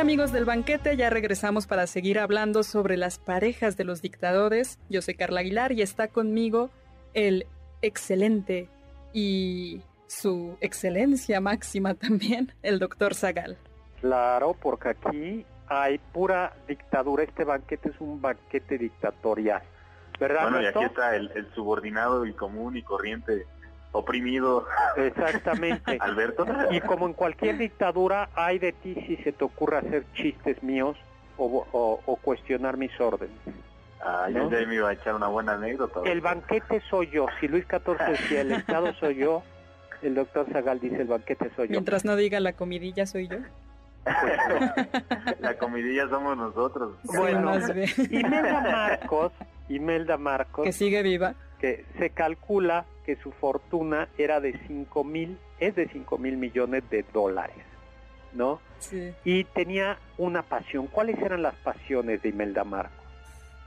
Amigos del banquete, ya regresamos para seguir hablando sobre las parejas de los dictadores. Yo soy Carla Aguilar y está conmigo el excelente y su excelencia máxima también, el doctor Zagal. Claro, porque aquí hay pura dictadura, este banquete es un banquete dictatorial. ¿Verdad, Bueno, y aquí está el, el subordinado y común y corriente oprimido Exactamente. Alberto. Y como en cualquier dictadura, hay de ti si se te ocurre hacer chistes míos o, o- o cuestionar mis órdenes. Ah, yo ¿no? ya me iba a echar una buena anécdota. El banquete soy yo. Si Luis XIV decía el Estado soy yo, el doctor Zagal dice el banquete soy yo. Mientras no diga la comidilla soy yo. La comidilla somos nosotros. Bueno. más bien. Imelda Marcos, Imelda Marcos, que sigue viva. que se calcula que su fortuna era de 5 mil, es de 5 mil millones de dólares, ¿no? Sí. Y tenía una pasión. ¿Cuáles eran las pasiones de Imelda Marcos?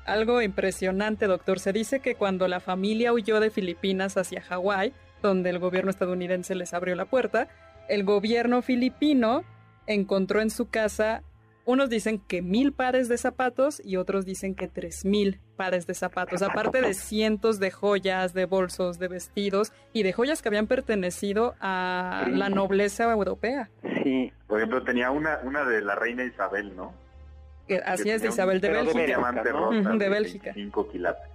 Algo impresionante, doctor. Se dice que cuando la familia huyó de Filipinas hacia Hawái, donde el gobierno estadounidense les abrió la puerta, el gobierno filipino encontró en su casa, unos dicen que mil pares de zapatos y otros dicen que tres mil pares de zapatos, aparte de cientos de joyas, de bolsos, de vestidos y de joyas que habían pertenecido a la nobleza europea. Sí, Por ejemplo, tenía una, una de la reina Isabel, ¿no? Que así Que es de Isabel de pero de Bélgica. ¿no? rosa de Bélgica. 5 quilates.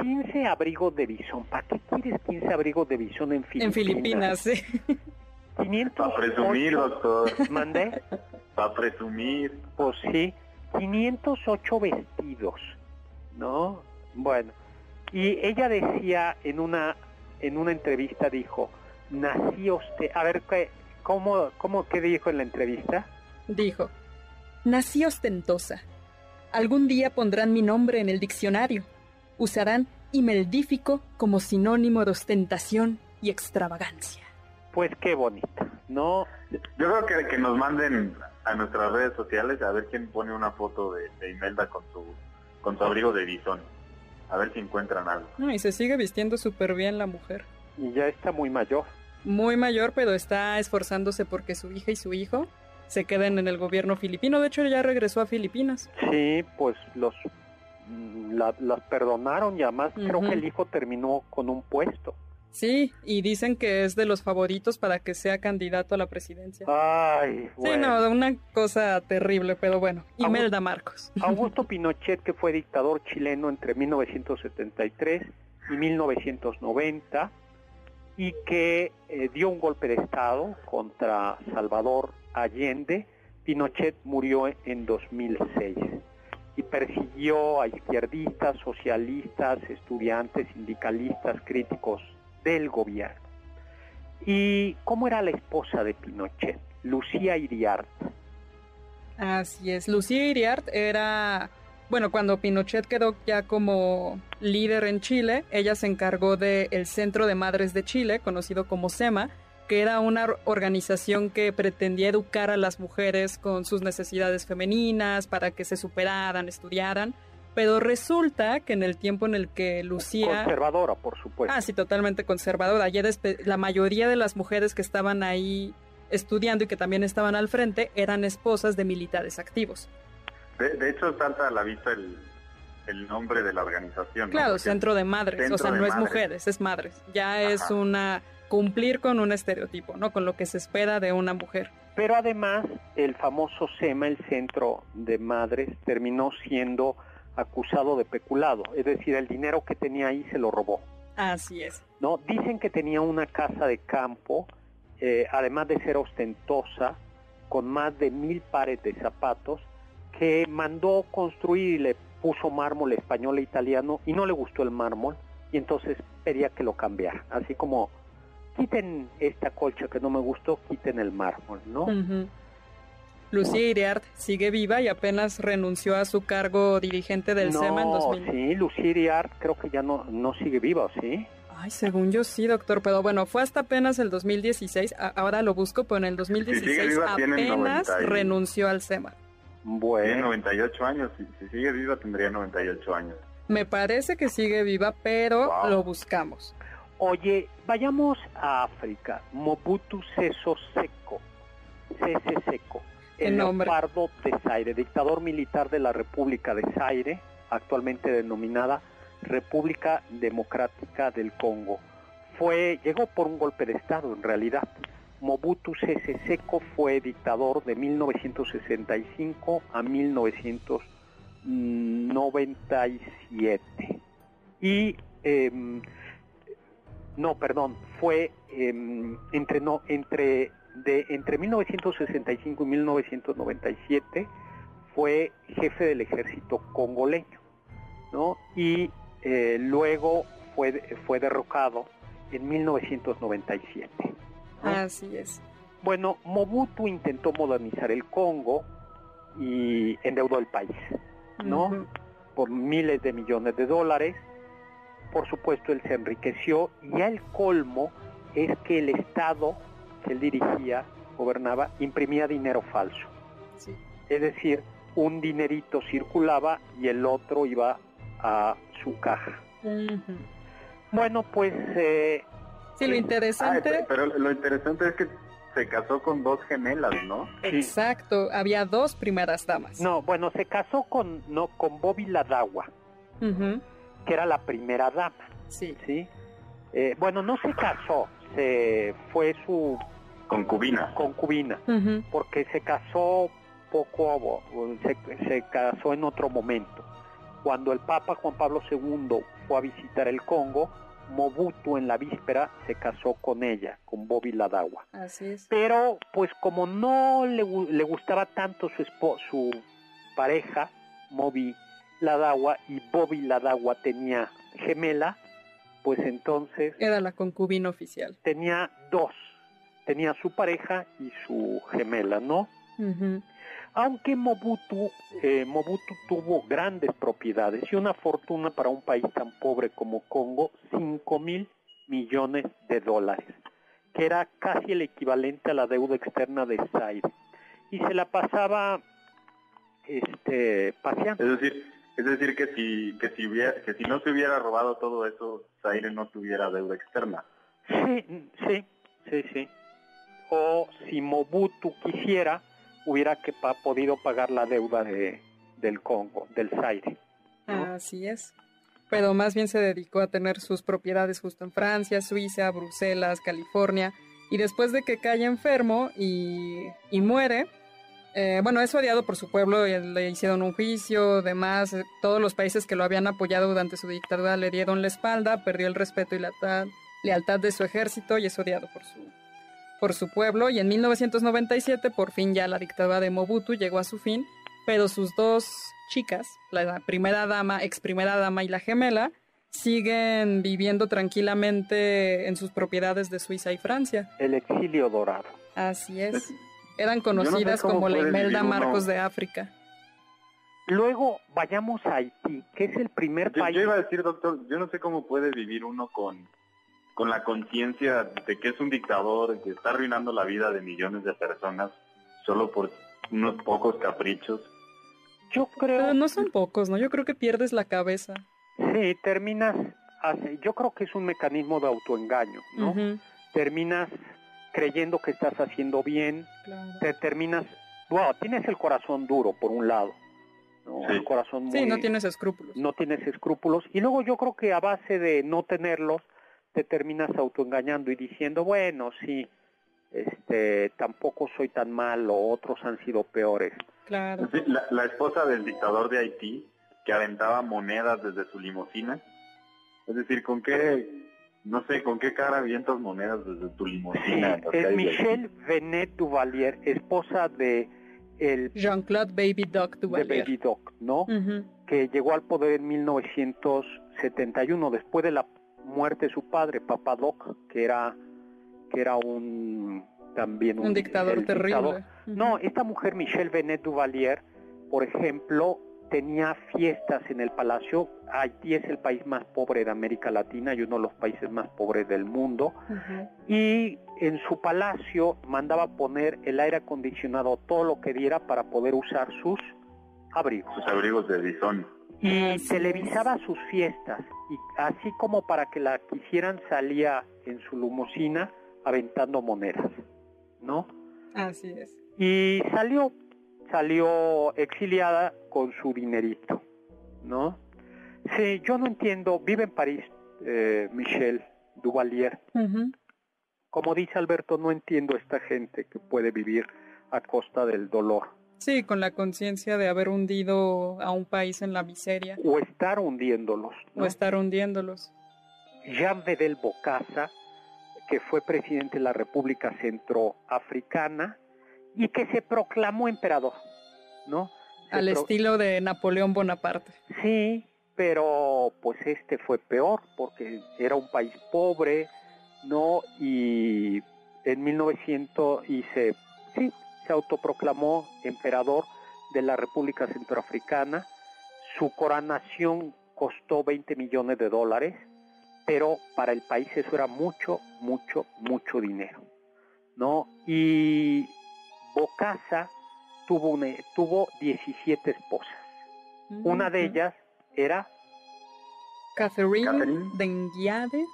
15 abrigos de bisón. ¿Para qué quieres 15 abrigos de bisón en Filipinas? En Filipinas, sí. 500 Para presumir, doctor. ¿Mandé? Para presumir. Pues sí, 508 vestidos, ¿no? Bueno, y ella decía en una en una entrevista dijo, nací usted, a ver qué cómo cómo qué dijo en la entrevista? Dijo, nací ostentosa. Algún día pondrán mi nombre en el diccionario. Usarán imeldífico como sinónimo de ostentación y extravagancia. Pues qué bonita, ¿no? Yo creo que, que nos manden a nuestras redes sociales a ver quién pone una foto de, de Imelda con su, con su abrigo de bisón. A ver si encuentran algo. No, y se sigue vistiendo súper bien la mujer. Y ya está muy mayor. Muy mayor, pero está esforzándose porque su hija y su hijo se queden en el gobierno filipino. De hecho, ya regresó a Filipinas. Sí, pues los mm, la- las perdonaron y además creo que el hijo terminó con un puesto. Sí, y dicen que es de los favoritos para que sea candidato a la presidencia. Ay, Sí, bueno. no, una cosa terrible, pero bueno. Imelda Marcos. Augusto Pinochet, que fue dictador chileno entre 1973 y 1990 y que eh, dio un golpe de Estado contra Salvador Allende, Pinochet murió en 2006 y persiguió a izquierdistas, socialistas, estudiantes, sindicalistas, críticos del gobierno. ¿Y cómo era la esposa de Pinochet? Lucía Iriart. Así es. Lucía Iriart era, bueno, cuando Pinochet quedó ya como líder en Chile, ella se encargó del Centro de Madres de Chile, conocido como SEMA, que era una or- organización que pretendía educar a las mujeres con sus necesidades femeninas para que se superaran, estudiaran. Pero resulta que en el tiempo en el que Lucía... Conservadora, por supuesto. Ah, sí, totalmente conservadora. Ya la mayoría de las mujeres que estaban ahí estudiando y que también estaban al frente eran esposas de militares activos. De, de hecho, salta a la vista el, el nombre de la organización. ¿no? Claro, Porque- centro de madres, centro o sea, no es madres. mujeres, es madres. Ya Ajá. es una cumplir con un estereotipo, ¿no? Con lo que se espera de una mujer. Pero además, el famoso SEMA, el Centro de Madres, terminó siendo acusado de peculado, es decir, el dinero que tenía ahí se lo robó. Así es. ¿no? Dicen que tenía una casa de campo, eh, además de ser ostentosa, con más de mil pares de zapatos, que mandó construir y le puso mármol español e italiano y no le gustó el mármol y entonces pedía que lo cambiara. Así como, quiten esta colcha que no me gustó, quiten el mármol, ¿no? Lucía Iriart sigue viva y apenas renunció a su cargo dirigente del no, SEMA en 2000. sí, Lucía Iriart creo que ya no, no sigue viva, ¿sí? Ay, según yo sí, doctor, pero bueno, fue hasta apenas el 2016, a- ahora lo busco, pero en el 2016 viva, tiene apenas 90 y- renunció al SEMA. Tiene Bueno, 98 años. Si, si sigue viva, tendría 98 años. Me parece que sigue viva, pero Wow. lo buscamos. Oye, vayamos a África. Mobutu Seso Seco, Sese Seco, el nombre. leopardo de Zaire, dictador militar de la República de Zaire, actualmente denominada República Democrática del Congo. Fue, llegó por un golpe de Estado en realidad. Mobutu Sese Seko fue dictador de 1965 a 1997. Y, em, no, perdón, fue em, entre, no, entre, de, entre 1965 y 1997 fue jefe del ejército congoleño, ¿no? Y eh, luego fue, fue derrocado en 1997. Así es. Bueno, Mobutu intentó modernizar el Congo y endeudó el país, ¿no? Por miles de millones de dólares. Por supuesto, él se enriqueció y ya el colmo es que el Estado que él dirigía, gobernaba, imprimía dinero falso. Sí. Es decir, un dinerito circulaba y el otro iba a su caja. Bueno, pues eh, Sí, lo Ah, interesante, pero lo interesante es que se casó con dos gemelas, ¿no? sí. exacto, había dos primeras damas. no, bueno, se casó con no con Bobby Ladawa, Ujú. que era la primera dama, Sí. ¿sí? Eh, bueno, no se casó, se fue su Concubina. concubina, porque se casó poco, se, se casó en otro momento. Cuando el Papa Juan Pablo II fue a visitar el Congo, Mobutu en la víspera se casó con ella, con Bobby Ladawa. Así es. Pero pues como no le, le gustaba tanto su, espo- su pareja, Moby Ladawa, y Bobby Ladawa tenía gemela, pues entonces Era la concubina oficial. tenía dos. Tenía su pareja y su gemela, ¿no? Ujú. Aunque Mobutu, eh, Mobutu tuvo grandes propiedades y una fortuna para un país tan pobre como Congo, 5 mil millones de dólares, que era casi el equivalente a la deuda externa de Zaire. Y se la pasaba este, paseando. Es decir, es decir que si que si hubiera, que si no se hubiera robado todo eso, Zaire no tuviera deuda externa. Sí, sí, sí, sí. O si Mobutu quisiera, hubiera que pa- podido pagar la deuda de, del Congo, del Zaire. ¿no? Así es. Pero más bien se dedicó a tener sus propiedades justo en Francia, Suiza, Bruselas, California. Y después de que cae enfermo y, y muere, eh, bueno, es odiado por su pueblo, y le hicieron un juicio, demás. eh, Todos los países que lo habían apoyado durante su dictadura le dieron la espalda, perdió el respeto y la ta- lealtad de su ejército y es odiado por su, por su pueblo. Y en 1997, por fin ya la dictadura de Mobutu llegó a su fin, pero sus dos chicas, la primera dama, ex primera dama y la gemela, siguen viviendo tranquilamente en sus propiedades de Suiza y Francia. El exilio dorado. Así es. Eran Yo no sé conocidas como la Imelda uno- Marcos de África. Luego vayamos a Haití, que es el primer Yo, país. yo iba a decir, doctor, yo no sé cómo puede vivir uno con, con la conciencia de que es un dictador, que está arruinando la vida de millones de personas solo por unos pocos caprichos. Yo creo, Pero no son pocos, ¿no? Yo creo que pierdes la cabeza. sí, terminas, hace- yo creo que es un mecanismo de autoengaño, ¿no? Ujú, Terminas creyendo que estás haciendo bien, claro. te terminas, bueno, tienes el corazón duro por un lado, ¿no? Sí. El corazón muy, Sí, no tienes escrúpulos. no tienes escrúpulos y luego yo creo que a base de no tenerlos te terminas autoengañando y diciendo, bueno, sí, este, tampoco soy tan malo, otros han sido peores. Claro. Sí, la, la esposa del dictador de Haití, que aventaba monedas desde su limusina. Es decir, ¿con qué, no sé, con qué cara avientas monedas desde tu Sí, limusina? las es de Michelle? Benet Duvalier, esposa de el Jean-Claude Baby Doc de Duvalier. Baby Doc, ¿no? Que llegó al poder en 1971 después de la muerte de su padre, Papa Doc, que era que era un también un, Un dictador terrible. dictador. No, esta mujer Michelle Benet Duvalier, por ejemplo, tenía fiestas en el palacio. Haití es el país más pobre de América Latina y uno de los países más pobres del mundo. Y en su palacio mandaba poner el aire acondicionado, todo lo que diera para poder usar sus abrigos. Sus abrigos de bisón. Y televisaba sus fiestas. Y así como para que la quisieran salía en su limusina aventando monedas, ¿no? Así es. Y salió, salió exiliada con su dinerito, ¿no? Sí, yo no entiendo, vive en París, eh, Michelle Duvalier. Como dice Alberto, no entiendo esta gente que puede vivir a costa del dolor. Sí, con la conciencia de haber hundido a un país en la miseria. O estar hundiéndolos. O estar hundiéndolos. Jean Bedel Bocasa, que fue presidente de la República Centroafricana y que se proclamó emperador, ¿no? Al estilo de Napoleón Bonaparte. Sí, pero pues este fue peor porque era un país pobre, ¿no? Y en 1900 y se, sí, se autoproclamó emperador de la República Centroafricana. Su coronación costó 20 millones de dólares, pero para el país eso era mucho, mucho, mucho dinero, ¿no? Y Bocasa tuvo, una, tuvo 17 esposas. Una de ellas era Catherine, Catherine. Denguiade,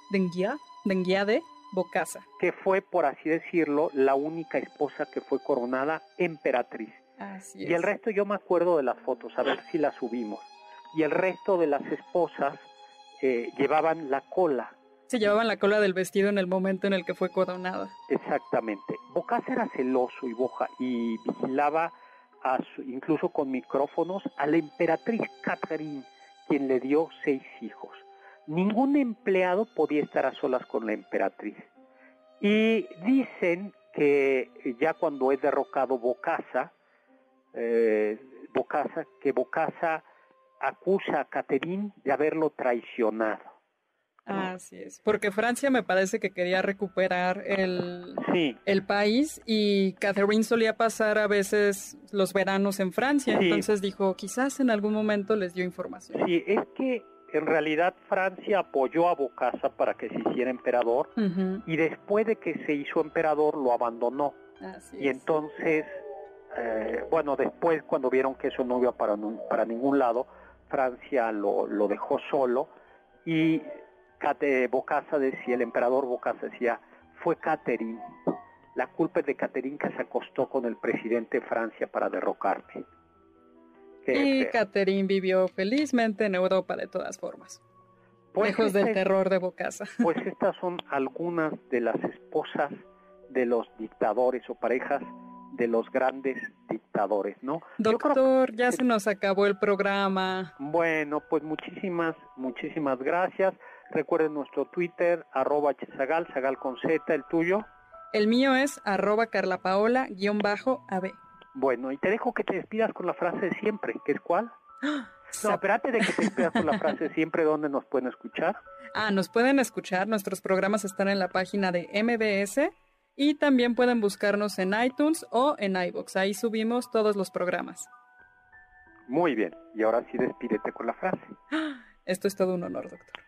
Denguiade Bocasa. Que fue, por así decirlo, la única esposa que fue coronada emperatriz. Así es. Y el resto yo me acuerdo de las fotos, a ver si las subimos. Y el resto de las esposas eh, llevaban la cola. Se llevaban la cola del vestido en el momento en el que fue coronada. Exactamente. Bocasa era celoso y, boja, y vigilaba, a incluso con micrófonos, a la emperatriz Catherine, quien le dio seis hijos ningún empleado podía estar a solas con la emperatriz. Y dicen que ya cuando es derrocado Bocasa, eh, Bocasa, que Bocasa acusa a Catherine de haberlo traicionado. Así es, porque Francia me parece que quería recuperar el, el país y Catherine solía pasar a veces los veranos en Francia, entonces dijo, quizás en algún momento les dio información. Sí, es que en realidad Francia apoyó a Bocasa para que se hiciera emperador y después de que se hizo emperador lo abandonó. y entonces, eh, bueno, después cuando vieron que eso no iba para, para ningún lado, Francia lo, lo dejó solo y Bocasa decía, el emperador Bocasa decía, fue Catherine. La culpa es de Catherine que se acostó con el presidente de Francia para derrocarme y Catherine vivió felizmente en Europa de todas formas. Pues lejos del terror de Bocasa. Pues estas son algunas de las esposas de los dictadores o parejas de los grandes dictadores, ¿no? Doctor, ya se nos acabó el programa. Bueno, pues muchísimas, muchísimas gracias. Recuerden nuestro Twitter, arroba chesagal, sagal con Z, el tuyo. El mío es arroba carlapaola, guion bajo, AB. Bueno, y te dejo que te despidas con la frase de siempre, que es cuál? No, espérate de que te despidas con la frase de siempre, ¿dónde nos pueden escuchar? Ah, nos pueden escuchar, nuestros programas están en la página de MBS y también pueden buscarnos en iTunes o en iBox, ahí subimos todos los programas. Muy bien, y ahora sí despídete con la frase. Esto es todo un honor, doctor.